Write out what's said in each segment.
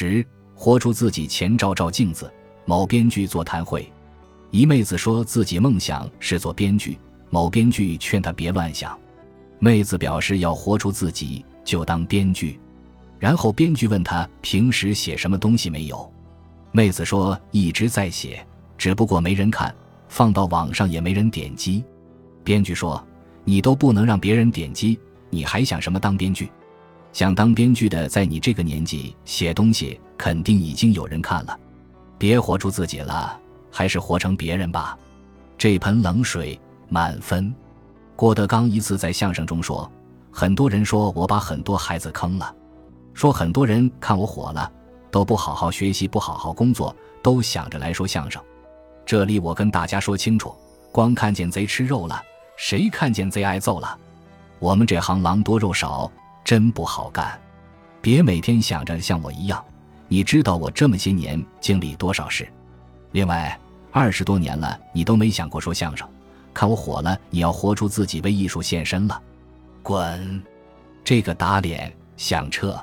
十，活出自己前照照镜子。某编剧座谈会，一妹子说自己梦想是做编剧，某编剧劝她别乱想。妹子表示要活出自己就当编剧，然后编剧问她平时写什么东西没有，妹子说一直在写，只不过没人看，放到网上也没人点击。编剧说你都不能让别人点击，你还想什么当编剧？想当编剧的，在你这个年纪写东西，肯定已经有人看了。别活出自己了，还是活成别人吧。这盆冷水满分。郭德纲一次在相声中说：“很多人说我把很多孩子坑了，说很多人看我火了，都不好好学习，不好好工作，都想着来说相声。这里我跟大家说清楚，光看见贼吃肉了，谁看见贼挨揍了？我们这行狼多肉少。”真不好干，别每天想着像我一样。你知道我这么些年经历多少事？另外，二十多年了，你都没想过说相声。看我火了，你要活出自己，为艺术献身了。滚！这个打脸，响彻。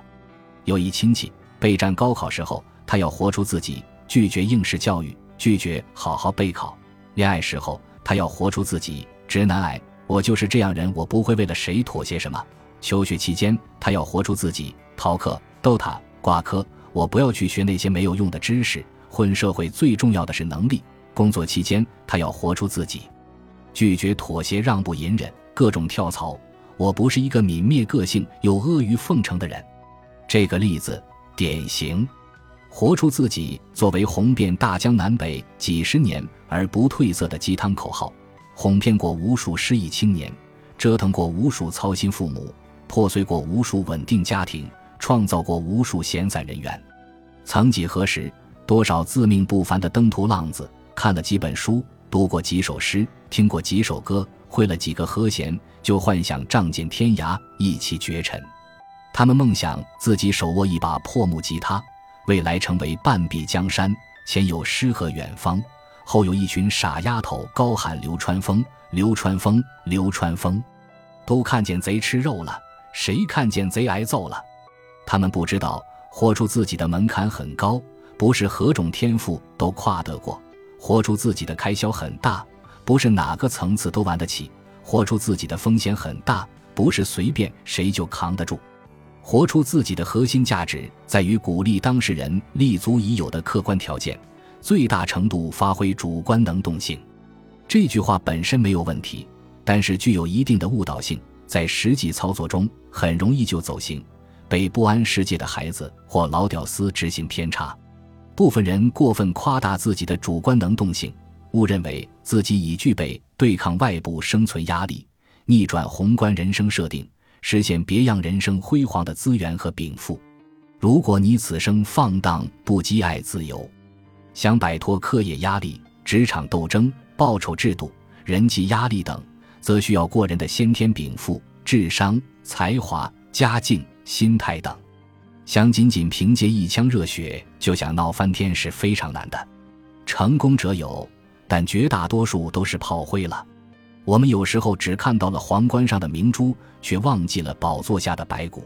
有一亲戚备战高考时候，他要活出自己，拒绝应试教育，拒绝好好备考。恋爱时候，他要活出自己，直男癌。我就是这样人，我不会为了谁妥协什么。求学期间，他要活出自己，逃课、斗塔、挂科。我不要去学那些没有用的知识。混社会最重要的是能力。工作期间，他要活出自己，拒绝妥协、让步、隐忍，各种跳槽。我不是一个泯灭个性又阿谀奉承的人。这个例子典型，活出自己作为红遍大江南北几十年而不褪色的鸡汤口号，哄骗过无数失意青年，折腾过无数操心父母。破碎过无数稳定家庭，创造过无数闲散人员。曾几何时，多少自命不凡的登徒浪子，看了几本书，读过几首诗，听过几首歌，会了几个和弦，就幻想仗剑天涯，一骑绝尘。他们梦想自己手握一把破木吉他，未来成为半壁江山，前有诗和远方，后有一群傻丫头高喊流川枫，流川枫，流川枫，都看见贼吃肉了。谁看见贼挨揍了？他们不知道，活出自己的门槛很高，不是何种天赋都跨得过；活出自己的开销很大，不是哪个层次都玩得起；活出自己的风险很大，不是随便谁就扛得住。活出自己的核心价值在于鼓励当事人立足已有的客观条件，最大程度发挥主观能动性。这句话本身没有问题，但是具有一定的误导性。在实际操作中，很容易就走形，被不安世界的孩子或老屌丝执行偏差。部分人过分夸大自己的主观能动性，误认为自己已具备对抗外部生存压力、逆转宏观人生设定、实现别样人生辉煌的资源和禀赋。如果你此生放荡不羁爱自由，想摆脱课业压力、职场斗争、报酬制度、人际压力等。则需要过人的先天禀赋、智商、才华、家境、心态等。想仅仅凭借一腔热血就想闹翻天是非常难的。成功者有，但绝大多数都是炮灰了。我们有时候只看到了皇冠上的明珠，却忘记了宝座下的白骨。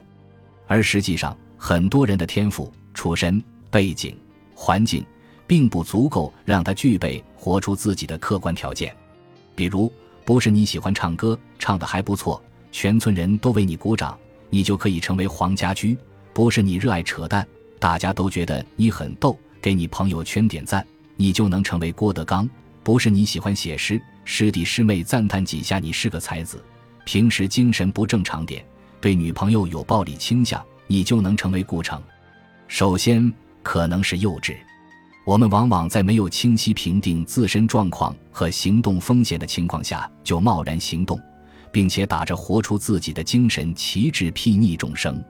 而实际上，很多人的天赋、出身、背景、环境，并不足够让他具备活出自己的客观条件，比如。不是你喜欢唱歌，唱的还不错，全村人都为你鼓掌，你就可以成为黄家驹；不是你热爱扯淡，大家都觉得你很逗，给你朋友圈点赞，你就能成为郭德纲；不是你喜欢写诗，师弟师妹赞叹几下你是个才子，平时精神不正常点，对女朋友有暴力倾向，你就能成为顾城。首先，可能是幼稚。我们往往在没有清晰评定自身状况和行动风险的情况下就贸然行动，并且打着活出自己的精神旗帜睥睨众生，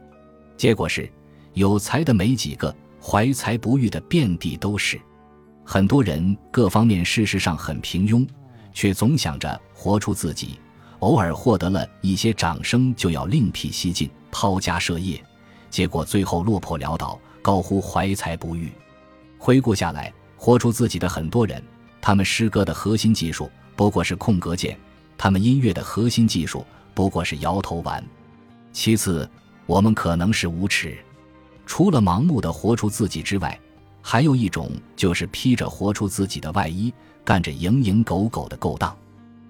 结果是有才的没几个，怀才不遇的遍地都是。很多人各方面事实上很平庸，却总想着活出自己，偶尔获得了一些掌声就要另辟蹊径，抛家设业，结果最后落魄潦倒，高呼怀才不遇。回顾下来，活出自己的很多人，他们诗歌的核心技术不过是空格键，他们音乐的核心技术不过是摇头丸。其次，我们可能是无耻。除了盲目的活出自己之外，还有一种就是披着活出自己的外衣，干着蝇营狗苟的勾当，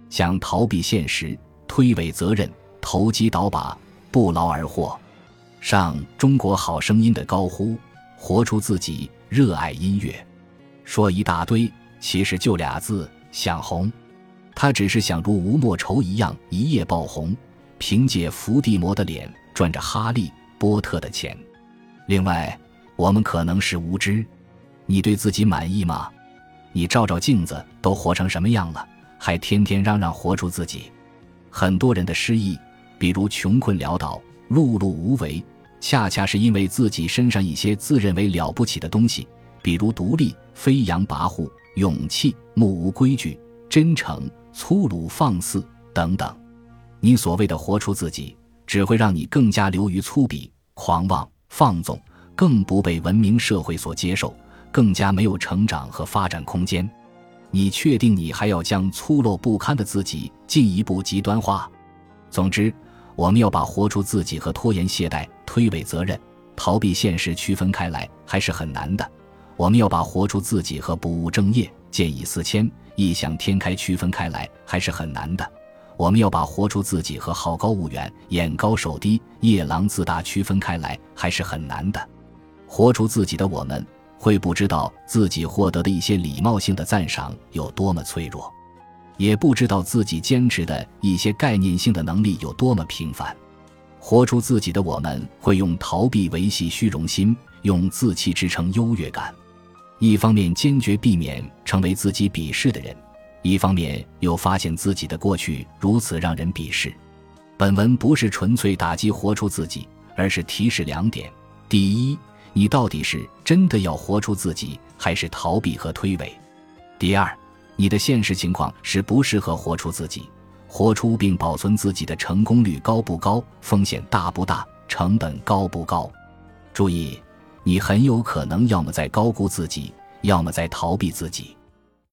想逃避现实、推诿责任、投机倒把、不劳而获。上《中国好声音》的高呼：“活出自己，热爱音乐。”说一大堆，其实就俩字：想红。他只是想如吴莫愁一样一夜爆红，凭借伏地魔的脸赚着哈利波特的钱。另外，我们可能是无知。你对自己满意吗？你照照镜子，都活成什么样了，还天天嚷嚷活出自己？很多人的失意，比如穷困潦倒、碌碌无为，恰恰是因为自己身上一些自认为了不起的东西，比如独立、飞扬跋扈、勇气、目无规矩、真诚、粗鲁放肆等等。你所谓的活出自己，只会让你更加流于粗鄙、狂妄、放纵，更不被文明社会所接受。更加没有成长和发展空间，你确定你还要将粗陋不堪的自己进一步极端化？总之，我们要把活出自己和拖延懈怠、推诿责任、逃避现实区分开来，还是很难的。我们要把活出自己和不务正业、见异思迁、异想天开区分开来，还是很难的。我们要把活出自己和好高骛远、眼高手低、夜郎自大区分开来，还是很难的。活出自己的我们。会不知道自己获得的一些礼貌性的赞赏有多么脆弱，也不知道自己坚持的一些概念性的能力有多么平凡。活出自己的我们，会用逃避维系虚荣心，用自欺支撑优越感。一方面坚决避免成为自己鄙视的人，一方面又发现自己的过去如此让人鄙视。本文不是纯粹打击活出自己，而是提示两点：第一。你到底是真的要活出自己，还是逃避和推诿？第二，你的现实情况是不适合活出自己，活出并保存自己的成功率高不高？风险大不大？成本高不高？注意，你很有可能要么在高估自己，要么在逃避自己。